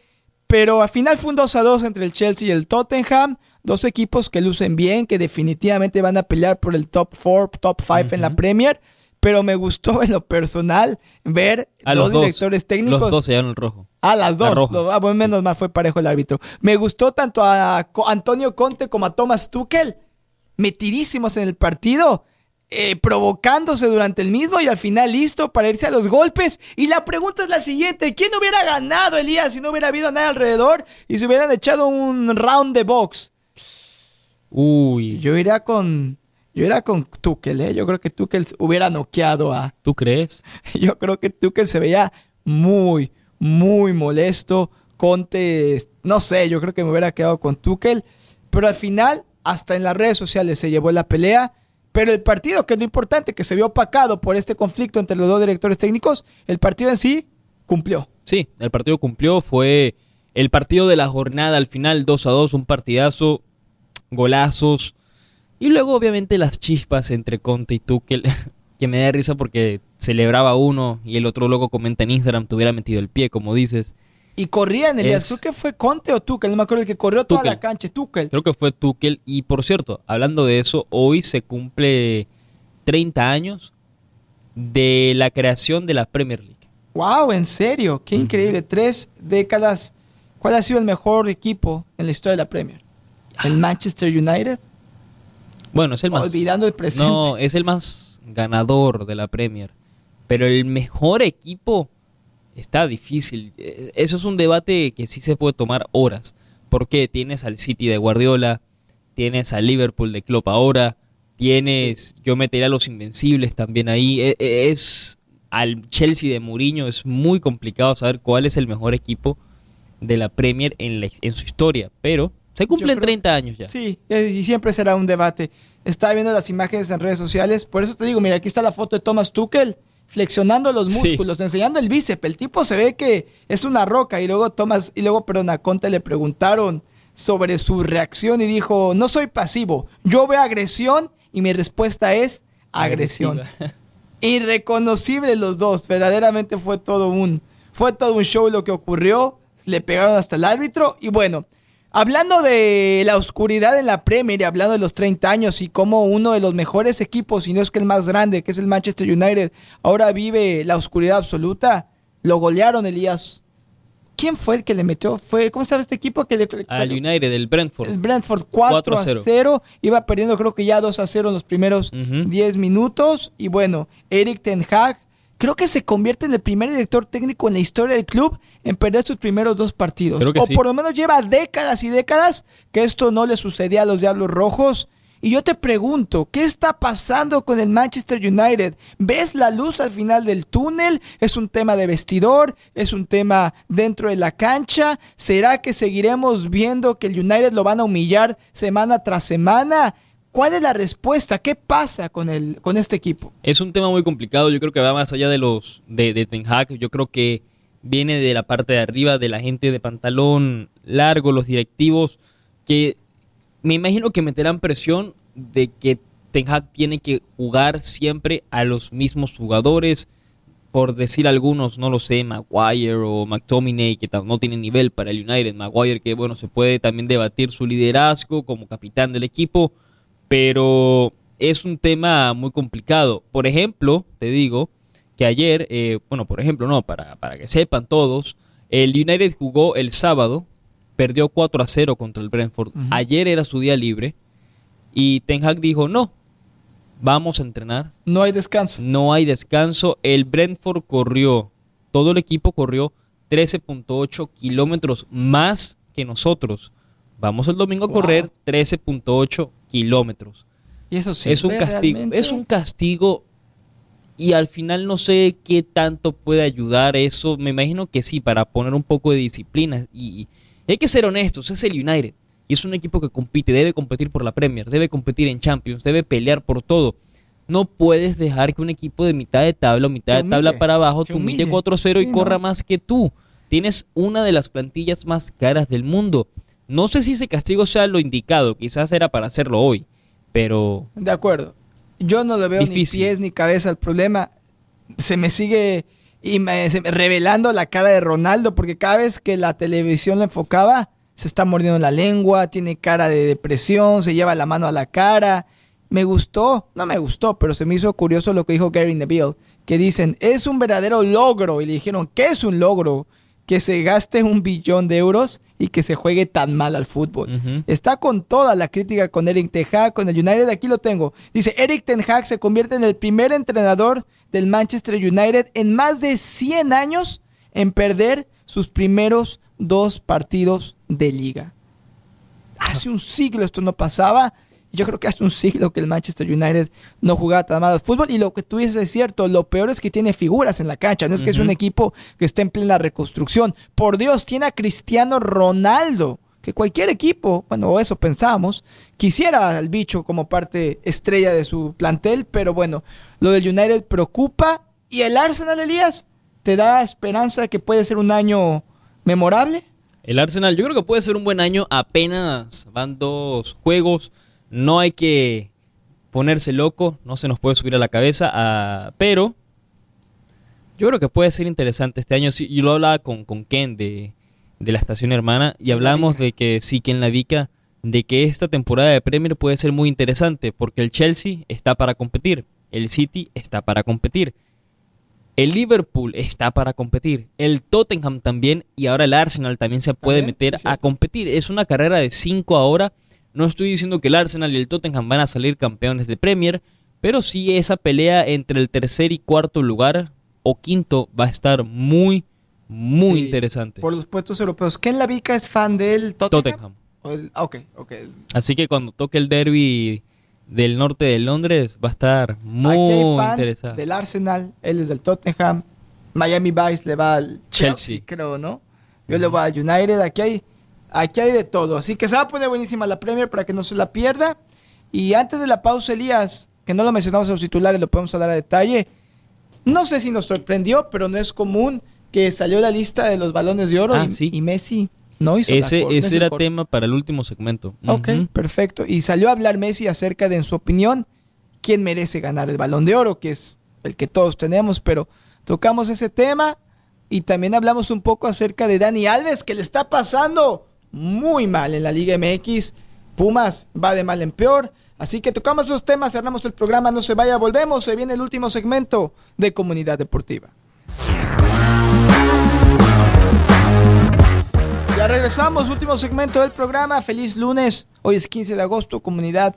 [SPEAKER 2] Pero al final fue un 2 a 2 entre el Chelsea y el Tottenham. Dos equipos que lucen bien, que definitivamente van a pelear por el top 4, top 5 en la Premier. Pero me gustó en lo personal ver
[SPEAKER 3] A
[SPEAKER 2] dos,
[SPEAKER 3] los
[SPEAKER 2] directores técnicos.
[SPEAKER 3] Los dos se el rojo.
[SPEAKER 2] Ah, las
[SPEAKER 3] La
[SPEAKER 2] dos. ah, bueno, menos mal fue parejo el árbitro. Me gustó tanto a Antonio Conte como a Thomas Tuchel, metidísimos en el partido, eh, provocándose durante el mismo y al final listo para irse a los golpes. Y la pregunta es la siguiente: ¿quién hubiera ganado, Elías, si no hubiera habido nada alrededor y se hubieran echado un round de box?
[SPEAKER 3] Uy,
[SPEAKER 2] Yo iría con. Yo iría con Tuchel, ¿eh? Yo creo que Tuchel hubiera noqueado a,
[SPEAKER 3] ¿tú crees?
[SPEAKER 2] Yo creo que Tuchel se veía muy, muy molesto. Conte, no sé, yo creo que me hubiera quedado con Tuchel. Pero al final, hasta en las redes sociales se llevó la pelea. Pero el partido, que es lo importante, que se vio opacado por este conflicto entre los dos directores técnicos, el partido en sí cumplió.
[SPEAKER 3] Sí, el partido cumplió, fue el partido de la jornada al final 2 a 2, un partidazo, golazos y luego obviamente las chispas entre Conte y Tuchel que me da risa porque celebraba uno y el otro luego comenta en Instagram te hubiera metido el pie, como dices.
[SPEAKER 2] Y corrían, Elías.
[SPEAKER 3] Es-
[SPEAKER 2] Creo que fue Conte o Tuchel, no me acuerdo el que corrió toda la cancha, Tuchel.
[SPEAKER 3] Creo que fue Tuchel y por cierto, hablando de eso, hoy se cumple 30 años de la creación de la Premier League.
[SPEAKER 2] Wow, en serio, qué increíble. Tres décadas. ¿Cuál ha sido el mejor equipo en la historia de la Premier? ¿El Manchester United?
[SPEAKER 3] Bueno, es el más.
[SPEAKER 2] Olvidando el presente.
[SPEAKER 3] No, es el más ganador de la Premier. Pero el mejor equipo está difícil. Eh, Eso es un debate que sí se puede tomar horas. Porque tienes al City de Guardiola, tienes al Liverpool de Klopp ahora, tienes, yo metería a los Invencibles también ahí. E- e- Es al Chelsea de Mourinho, es muy complicado saber cuál es el mejor equipo de la Premier en, la- en su historia. Pero se cumplen
[SPEAKER 2] creo-
[SPEAKER 3] 30 años ya.
[SPEAKER 2] Sí, y siempre será un debate. Estaba viendo las imágenes en redes sociales, por eso te digo, mira, aquí está la foto de Thomas Tuchel flexionando los
[SPEAKER 3] Sí.
[SPEAKER 2] músculos, enseñando el bíceps. El tipo se ve que es una roca y luego Thomas y luego perdón, a Conte le preguntaron sobre su reacción y dijo, "No soy pasivo, yo veo agresión y mi respuesta es agresión." irreconocibles los dos. Verdaderamente fue todo un fue todo un show lo que ocurrió. Le pegaron hasta el árbitro y bueno, hablando de la oscuridad en la Premier y hablando de los 30 años y cómo uno de los mejores equipos, y no es que el más grande, que es el Manchester United, ahora vive la oscuridad absoluta, lo golearon Elías. ¿Quién fue el que le metió? Fue ¿Cómo estaba este equipo que le
[SPEAKER 3] Al United, el Brentford.
[SPEAKER 2] el Brentford 4,
[SPEAKER 3] 4
[SPEAKER 2] a
[SPEAKER 3] a 0.
[SPEAKER 2] 0. Iba perdiendo creo que ya 2 a 0 en los primeros
[SPEAKER 3] Ujú.
[SPEAKER 2] 10 minutos. Y bueno, Eric Ten Hag creo que se convierte en el primer director técnico en la historia del club en perder sus primeros dos partidos. O
[SPEAKER 3] sí.
[SPEAKER 2] por lo menos lleva décadas y décadas que esto no le sucedía a los Diablos Rojos. Y yo te pregunto, ¿qué está pasando con el Manchester United? ¿Ves la luz al final del túnel? ¿Es un tema de vestidor? ¿Es un tema dentro de la cancha? ¿Será que seguiremos viendo que el United lo van a humillar semana tras semana? ¿Cuál es la respuesta? ¿Qué pasa con, el, con este equipo?
[SPEAKER 3] Es un tema muy complicado, yo creo que va más allá de los de, de Ten Hag, yo creo que viene de la parte de arriba, de la gente de pantalón largo, los directivos, que me imagino que meterán presión de que Ten Hag tiene que jugar siempre a los mismos jugadores, por decir algunos, no lo sé, Maguire o McTominay, que no tienen nivel para el United, Maguire que bueno, se puede también debatir su liderazgo como capitán del equipo, pero es un tema muy complicado. Por ejemplo, te digo que ayer, eh, bueno, por ejemplo, no, para, para que sepan todos, el United jugó el sábado, perdió 4 a 0 contra el Brentford. Ayer era su día libre y Ten Hag dijo, no, vamos a entrenar,
[SPEAKER 2] No hay descanso.
[SPEAKER 3] no hay descanso. El Brentford corrió, todo el equipo corrió 13.8 kilómetros más que nosotros. Vamos el domingo a
[SPEAKER 2] Wow.
[SPEAKER 3] correr 13.8 kilómetros.
[SPEAKER 2] Y eso sí.
[SPEAKER 3] es un castigo, es un castigo y al final no sé qué tanto puede ayudar eso. Me imagino que sí, para poner un poco de disciplina. Y, y hay que ser honestos, es el United. Y es un equipo que compite, debe competir por la Premier, debe competir en Champions, debe pelear por todo. No puedes dejar que un equipo de mitad de tabla o mitad de tabla para abajo
[SPEAKER 2] te
[SPEAKER 3] humille
[SPEAKER 2] humille.
[SPEAKER 3] 4-0 y
[SPEAKER 2] Sí,
[SPEAKER 3] corra
[SPEAKER 2] no.
[SPEAKER 3] más que tú. Tienes una de las plantillas más caras del mundo. No sé si ese castigo sea lo indicado, quizás era para hacerlo hoy, pero
[SPEAKER 2] De acuerdo. Yo no le veo
[SPEAKER 3] Difícil.
[SPEAKER 2] ni pies ni cabeza al problema. Se me sigue y me, revelando la cara de Ronaldo, porque cada vez que la televisión lo enfocaba, se está mordiendo la lengua, tiene cara de depresión, se lleva la mano a la cara. Me gustó, no me gustó, pero se me hizo curioso lo que dijo Gary Neville, que dicen, es un verdadero logro. Y le dijeron, ¿qué es un logro? Que se gaste un billón de euros y que se juegue tan mal al fútbol. Está con toda la crítica con Eric Ten Hag, con el United, aquí lo tengo. Dice, Eric Ten Hag se convierte en el primer entrenador del Manchester United en más de 100 años en perder sus primeros dos partidos de liga. Hace un siglo esto no pasaba yo creo que hace un siglo que el Manchester United no jugaba tan mal al fútbol. Y lo que tú dices es cierto. Lo peor es que tiene figuras en la cancha. No es que es un equipo que está en plena reconstrucción. Por Dios, tiene a Cristiano Ronaldo. Que cualquier equipo, bueno, eso pensamos, quisiera al bicho como parte estrella de su plantel. Pero bueno, lo del United preocupa. ¿Y el Arsenal, Elías? ¿Te da esperanza de que puede ser un año memorable?
[SPEAKER 3] El Arsenal, yo creo que puede ser un buen año. Apenas van dos juegos no hay que ponerse loco, no se nos puede subir a la cabeza, ah, pero yo creo que puede ser interesante este año. Yo lo hablaba con, con Ken de, la estación hermana y hablamos de que sí, Ken la Vica, de que esta temporada de Premier puede ser muy interesante porque el Chelsea está para competir, el City está para competir, el Liverpool está para competir, el Tottenham también y ahora el Arsenal también se puede meter a competir. Es una carrera de cinco ahora no estoy diciendo que el Arsenal y el Tottenham van a salir campeones de Premier, pero sí esa pelea entre el tercer y cuarto lugar o quinto va a estar muy, muy interesante.
[SPEAKER 2] Por los puestos europeos. ¿Quién la Vica es fan del Tottenham?
[SPEAKER 3] Tottenham. ok, ok. Así que cuando toque el derby del norte de Londres va a estar muy Aquí hay fans interesante.
[SPEAKER 2] Del Arsenal, él es del Tottenham. Miami Vice le va al Chelsea, creo, ¿no? Yo le voy al United. Aquí hay Aquí hay de todo. Así que se va a poner buenísima la Premier para que no se la pierda. Y antes de la pausa, Elías, que no lo mencionamos en los titulares, lo podemos hablar a detalle. No sé si nos sorprendió, pero no es común que salió la lista de los balones de oro ah, y, Messi no hizo
[SPEAKER 3] Ese, ese era tema para el último segmento.
[SPEAKER 2] Ok, perfecto. Y salió a hablar Messi acerca de, en su opinión, quién merece ganar el balón de oro, que es el que todos tenemos, pero tocamos ese tema y también hablamos un poco acerca de Dani Alves, que le está pasando muy mal en la Liga MX. Pumas va de mal en peor. Así que tocamos esos temas, cerramos el programa, no se vaya, volvemos, se viene el último segmento de Comunidad Deportiva. Ya regresamos, último segmento del programa, feliz lunes, hoy es 15 de agosto, Comunidad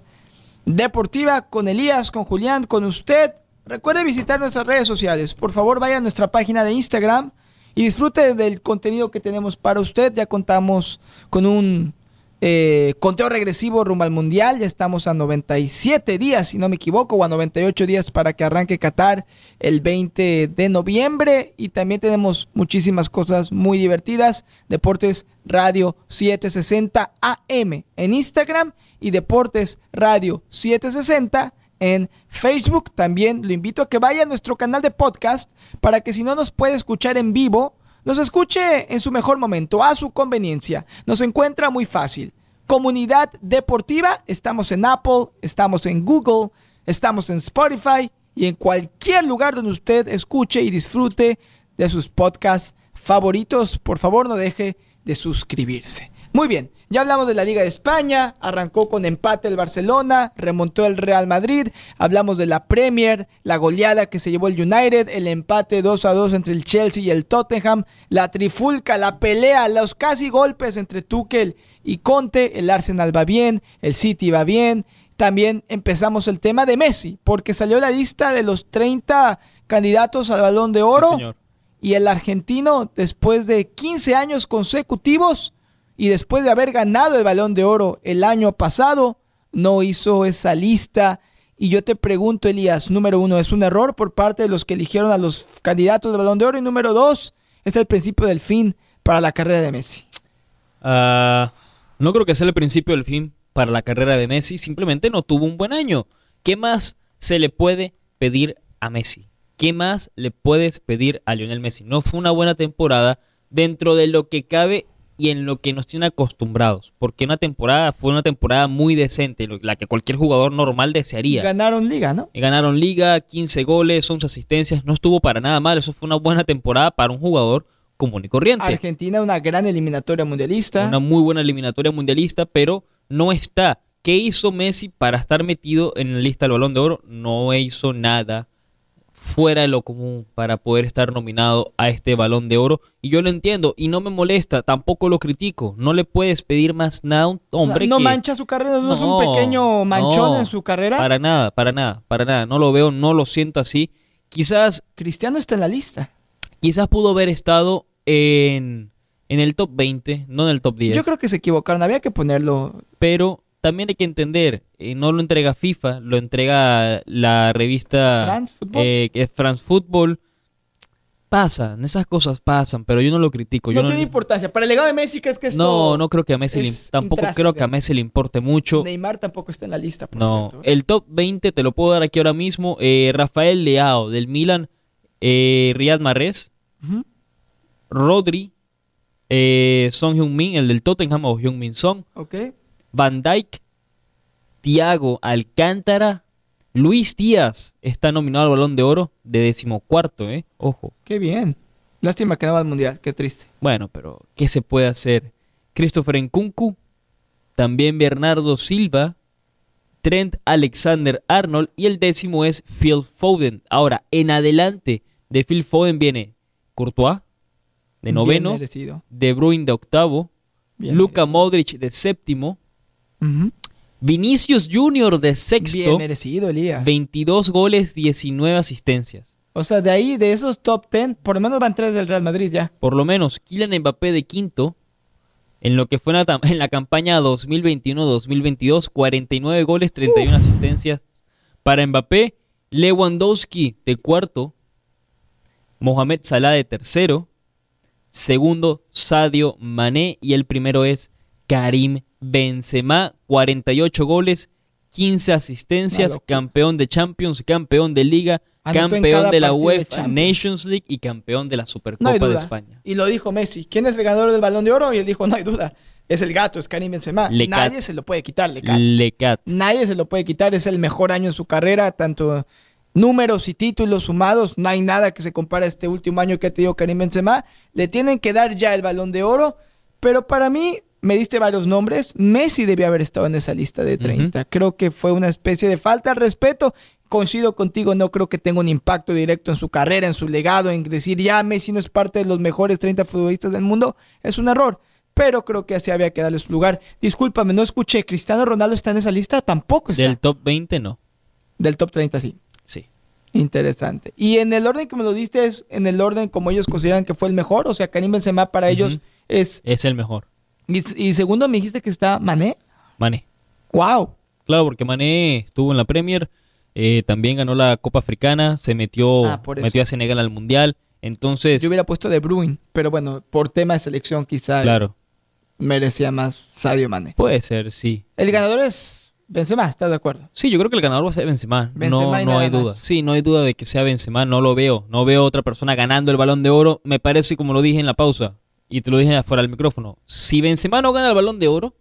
[SPEAKER 2] Deportiva, con Elías, con Julián, con usted. Recuerde visitar nuestras redes sociales, por favor vaya a nuestra página de Instagram, y disfrute del contenido que tenemos para usted. Ya contamos con un eh, conteo regresivo rumbo al Mundial. Ya estamos a 97 días, si no me equivoco, o a 98 días para que arranque Qatar el 20 de noviembre. Y también tenemos muchísimas cosas muy divertidas. Deportes Radio 760 AM en Instagram y Deportes Radio 760 en Facebook. También lo invito a que vaya a nuestro canal de podcast para que si no nos puede escuchar en vivo, nos escuche en su mejor momento, a su conveniencia. Nos encuentra muy fácil. Comunidad Deportiva, estamos en Apple, estamos en Google, estamos en Spotify y en cualquier lugar donde usted escuche y disfrute de sus podcasts favoritos. Por favor, no deje de suscribirse. Muy bien, ya hablamos de la Liga de España, arrancó con empate el Barcelona, remontó el Real Madrid, hablamos de la Premier, la goleada que se llevó el United, el empate 2 a 2 entre el Chelsea y el Tottenham, la trifulca, la pelea, los casi golpes entre Tuchel y Conte, el Arsenal va bien, el City va bien. También empezamos el tema de Messi, porque salió la lista de los 30 candidatos al balón de oro. y el argentino, después de 15 años consecutivos, y después de haber ganado el balón de oro el año pasado, no hizo esa lista. Y yo te pregunto, Elías, número uno, ¿es un error por parte de los que eligieron a los candidatos del balón de oro? Y número dos, ¿es el principio del fin para la carrera de Messi?
[SPEAKER 3] Ah, no creo que sea el principio del fin para la carrera de Messi, simplemente no tuvo un buen año. ¿Qué más se le puede pedir a Messi? ¿Qué más le puedes pedir a Lionel Messi? No fue una buena temporada dentro de lo que cabe y en lo que nos tiene acostumbrados. Porque una temporada fue una temporada muy decente, la que cualquier jugador normal desearía.
[SPEAKER 2] Ganaron liga, ¿no?
[SPEAKER 3] Y Ganaron liga, 15 goles, 11 asistencias, no estuvo para nada mal. Eso fue una buena temporada para un jugador común y corriente.
[SPEAKER 2] Argentina, una gran eliminatoria mundialista.
[SPEAKER 3] Una muy buena eliminatoria mundialista, pero no está. ¿Qué hizo Messi para estar metido en la lista del Balón de Oro? No hizo nada fuera de lo común para poder estar nominado a este Balón de Oro. Y yo lo entiendo y no me molesta, tampoco lo critico. No le puedes pedir más nada a un hombre
[SPEAKER 2] no
[SPEAKER 3] que...
[SPEAKER 2] mancha su carrera, no, es un pequeño manchón
[SPEAKER 3] no,
[SPEAKER 2] en su carrera.
[SPEAKER 3] Para nada, para nada, para nada. No lo veo, no lo siento así. Quizás,
[SPEAKER 2] Cristiano está en la lista.
[SPEAKER 3] quizás pudo haber estado en, en el top 20, no en el top 10.
[SPEAKER 2] Yo creo que se equivocaron, había que ponerlo.
[SPEAKER 3] pero también hay que entender, eh, no lo entrega FIFA, lo entrega la revista
[SPEAKER 2] France Football.
[SPEAKER 3] eh, que es France Football. Pasan, esas cosas pasan, pero yo no lo critico. yo
[SPEAKER 2] no tiene importancia. Para el legado de Messi, ¿crees que esto
[SPEAKER 3] no, no creo que a Messi le, tampoco creo que a? Messi le importe mucho.
[SPEAKER 2] Neymar tampoco está en la lista, por
[SPEAKER 3] No,
[SPEAKER 2] cierto.
[SPEAKER 3] el top 20 te lo puedo dar aquí ahora mismo. Eh, Rafael Leao del Milan, eh, Riyad Mahrez. Rodri, eh, Son Heung-min, el del Tottenham o Heung-min Son,
[SPEAKER 2] Ok.
[SPEAKER 3] Van Dijk, Thiago Alcántara, Luis Díaz está nominado al Balón de Oro de decimocuarto, ¿eh? Ojo.
[SPEAKER 2] Qué bien. Lástima que no va al mundial, qué triste.
[SPEAKER 3] Bueno, pero ¿qué se puede hacer? Christopher Nkunku, también Bernardo Silva, Trent Alexander Arnold y el décimo es Phil Foden. Ahora, en adelante de Phil Foden viene Courtois de noveno. De Bruyne de octavo,
[SPEAKER 2] Bien merecido.
[SPEAKER 3] Modric de séptimo, Vinicius Junior de
[SPEAKER 2] Bien
[SPEAKER 3] sexto,
[SPEAKER 2] merecido, Elías.
[SPEAKER 3] 22 goles, 19 asistencias.
[SPEAKER 2] O sea, de ahí, de esos top 10, por lo menos van tres del Real Madrid ya.
[SPEAKER 3] Por lo menos Kylian Mbappé de quinto, en lo que fue en la, en la campaña 2021-2022, 49 goles, 31 asistencias para Mbappé, Lewandowski de cuarto, Mohamed Salah de tercero, segundo Sadio Mané y el primero es Karim Benzema, 48 goles, 15
[SPEAKER 2] Una
[SPEAKER 3] asistencias, campeón de Champions, campeón de Liga,
[SPEAKER 2] Anotó
[SPEAKER 3] campeón de la
[SPEAKER 2] de
[SPEAKER 3] UEFA. Nations League y campeón de la Supercopa de España.
[SPEAKER 2] Y lo dijo Messi. ¿Quién es el ganador del Balón de Oro? Y él dijo, no hay duda. Es el gato, es Karim Benzema.
[SPEAKER 3] Le
[SPEAKER 2] Nadie
[SPEAKER 3] cat.
[SPEAKER 2] se lo puede quitar, le cat.
[SPEAKER 3] Lecat.
[SPEAKER 2] Nadie se lo puede quitar. Es el mejor año en su carrera, tanto números y títulos sumados. No hay nada que se compare a este último año que ha tenido Karim Benzema. Le tienen que dar ya el balón de oro. Pero para mí, me diste varios nombres. Messi debía haber estado en esa lista de 30. Creo que fue una especie de falta de respeto. Coincido contigo, no creo que tenga un impacto directo en su carrera, en su legado, en decir ya Messi no es parte de los mejores 30 futbolistas del mundo. Es un error pero creo que así había que darle su lugar. Discúlpame, no escuché. ¿Cristiano Ronaldo está en esa lista? Tampoco está.
[SPEAKER 3] Del top 20 no.
[SPEAKER 2] Del top 30, sí.
[SPEAKER 3] Sí.
[SPEAKER 2] Interesante. Y en el orden que me lo diste, es en el orden como ellos consideran que fue el mejor. O sea, Karim Benzema para ellos es.
[SPEAKER 3] Es el mejor.
[SPEAKER 2] Y, y segundo, me dijiste que está Mané.
[SPEAKER 3] Mané.
[SPEAKER 2] ¡Wow!
[SPEAKER 3] Claro, porque Mané estuvo en la Premier, eh, también ganó la Copa Africana, se metió,
[SPEAKER 2] Ah,
[SPEAKER 3] metió a Senegal al Mundial. Entonces,
[SPEAKER 2] Yo hubiera puesto de Bruin, pero bueno, por tema de selección quizá
[SPEAKER 3] claro,
[SPEAKER 2] merecía más Sadio Mané.
[SPEAKER 3] puede ser, sí.
[SPEAKER 2] El ganador es Benzema, ¿estás de acuerdo?
[SPEAKER 3] Sí, yo creo que el ganador va a ser Benzema.
[SPEAKER 2] Benzema
[SPEAKER 3] no no hay duda.
[SPEAKER 2] más.
[SPEAKER 3] Sí, no hay duda de que sea Benzema. No lo veo. No veo otra persona ganando el Balón de Oro. Me parece, como lo dije en la pausa, y te lo dije afuera del micrófono, si Benzema no gana el Balón de Oro,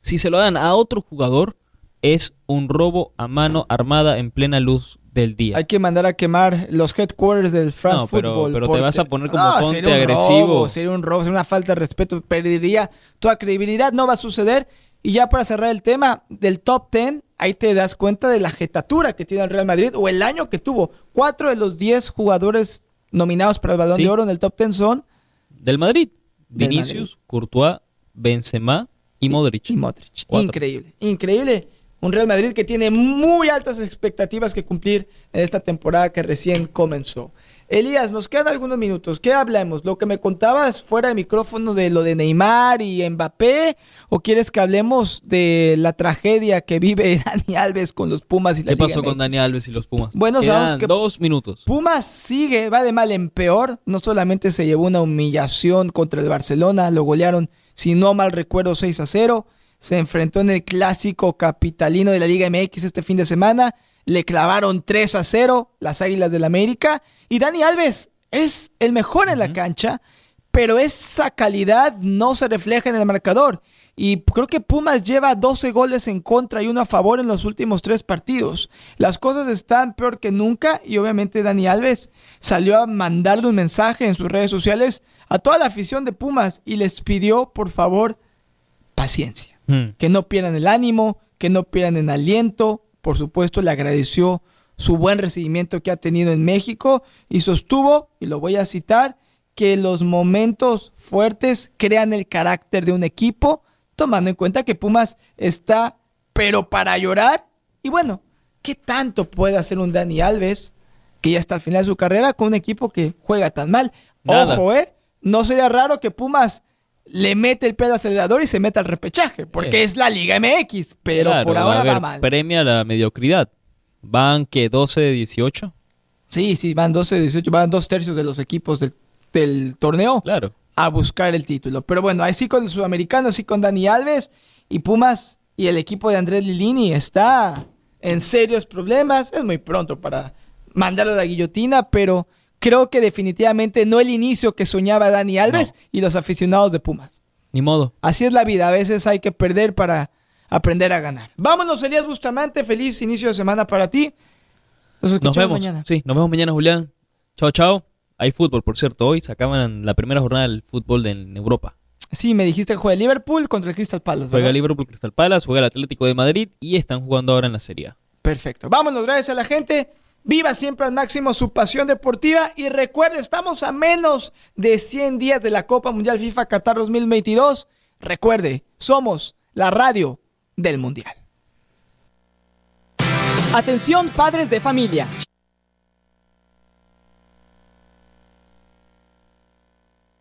[SPEAKER 3] si se lo dan a otro jugador, es un robo a mano armada en plena luz del día.
[SPEAKER 2] Hay que mandar a quemar los headquarters del France
[SPEAKER 3] No, pero-
[SPEAKER 2] Football.
[SPEAKER 3] pero te vas a poner como
[SPEAKER 2] No, sería un
[SPEAKER 3] agresivo.
[SPEAKER 2] robo, sería un robo, sería una falta de respeto. Perdería toda credibilidad. No va a suceder. Y ya para cerrar el tema del top 10, ahí te das cuenta de la jetatura que tiene el Real Madrid o el año que tuvo. Cuatro de los diez jugadores nominados para el Balón
[SPEAKER 3] Sí.
[SPEAKER 2] de Oro en el top 10 son
[SPEAKER 3] Del Madrid, Vinicius, Courtois, Benzema y Modric.
[SPEAKER 2] y Modric.
[SPEAKER 3] Cuatro.
[SPEAKER 2] Increíble, increíble. Un Real Madrid que tiene muy altas expectativas que cumplir en esta temporada que recién comenzó. Elías, nos quedan algunos minutos. ¿Qué hablemos? ¿Lo que me contabas fuera de micrófono de lo de Neymar y Mbappé? ¿O quieres que hablemos de la tragedia que vive Dani Alves con los Pumas y la
[SPEAKER 3] ¿Qué
[SPEAKER 2] Liga
[SPEAKER 3] pasó con? Dani Alves y los Pumas?
[SPEAKER 2] Bueno,
[SPEAKER 3] Quedan
[SPEAKER 2] sabemos que-
[SPEAKER 3] dos minutos.
[SPEAKER 2] Pumas sigue, va de mal en peor. No solamente se llevó una humillación contra el Barcelona, lo golearon, si no mal recuerdo, 6 a 0. Se enfrentó en el clásico capitalino de la Liga MX este fin de semana. Le clavaron 3 a 0 las Águilas del América. Y Dani Alves es el mejor en la cancha, pero esa calidad no se refleja en el marcador. Y creo que Pumas lleva 12 goles en contra y uno a favor en los últimos tres partidos. Las cosas están peor que nunca y obviamente Dani Alves salió a mandarle un mensaje en sus redes sociales a toda la afición de Pumas y les pidió por favor paciencia. Hmm. Que no pierdan el ánimo, que no pierdan el aliento. Por supuesto le agradeció su buen recibimiento que ha tenido en México y sostuvo, y lo voy a citar, que los momentos fuertes crean el carácter de un equipo tomando en cuenta que Pumas está, pero para llorar. Y bueno, ¿qué tanto puede hacer un Dani Alves, que ya está al final de su carrera, con un equipo que juega tan mal? Ojo, ¿eh? No sería raro que Pumas le mete el pie al acelerador y se meta al repechaje, porque es la Liga MX, pero por ahora va mal.
[SPEAKER 3] Premia la mediocridad. ¿Van que 12 de 18?
[SPEAKER 2] Sí, sí, van 12 de 18, van dos tercios de los equipos del, del torneo.
[SPEAKER 3] Claro
[SPEAKER 2] a buscar el título. Pero bueno, ahí sí con el sudamericano, sí con Dani Alves y Pumas y el equipo de Andrés Lilini está en serios problemas. Es muy pronto para mandarlo a la guillotina, pero creo que definitivamente no el inicio que soñaba Dani Alves y los aficionados de Pumas.
[SPEAKER 3] Ni modo.
[SPEAKER 2] Así es la vida, a veces hay que perder para aprender a ganar. Vámonos, Elías Bustamante, feliz inicio de semana para ti.
[SPEAKER 3] Nos, nos vemos mañana. Sí, nos vemos mañana, Julián. Chao, chao. Hay fútbol, por cierto. Hoy se acaban la primera jornada del fútbol en Europa.
[SPEAKER 2] Sí, me dijiste que juega Liverpool contra el Crystal Palace. ¿verdad?
[SPEAKER 3] Juega Liverpool, Crystal Palace, juega el Atlético de Madrid y están jugando ahora en la Serie A.
[SPEAKER 2] Perfecto. Vámonos, gracias a la gente. Viva siempre al máximo su pasión deportiva y recuerde, estamos a menos de 100 días de la Copa Mundial FIFA Qatar 2022. Recuerde, somos la radio del Mundial.
[SPEAKER 6] Atención padres de familia.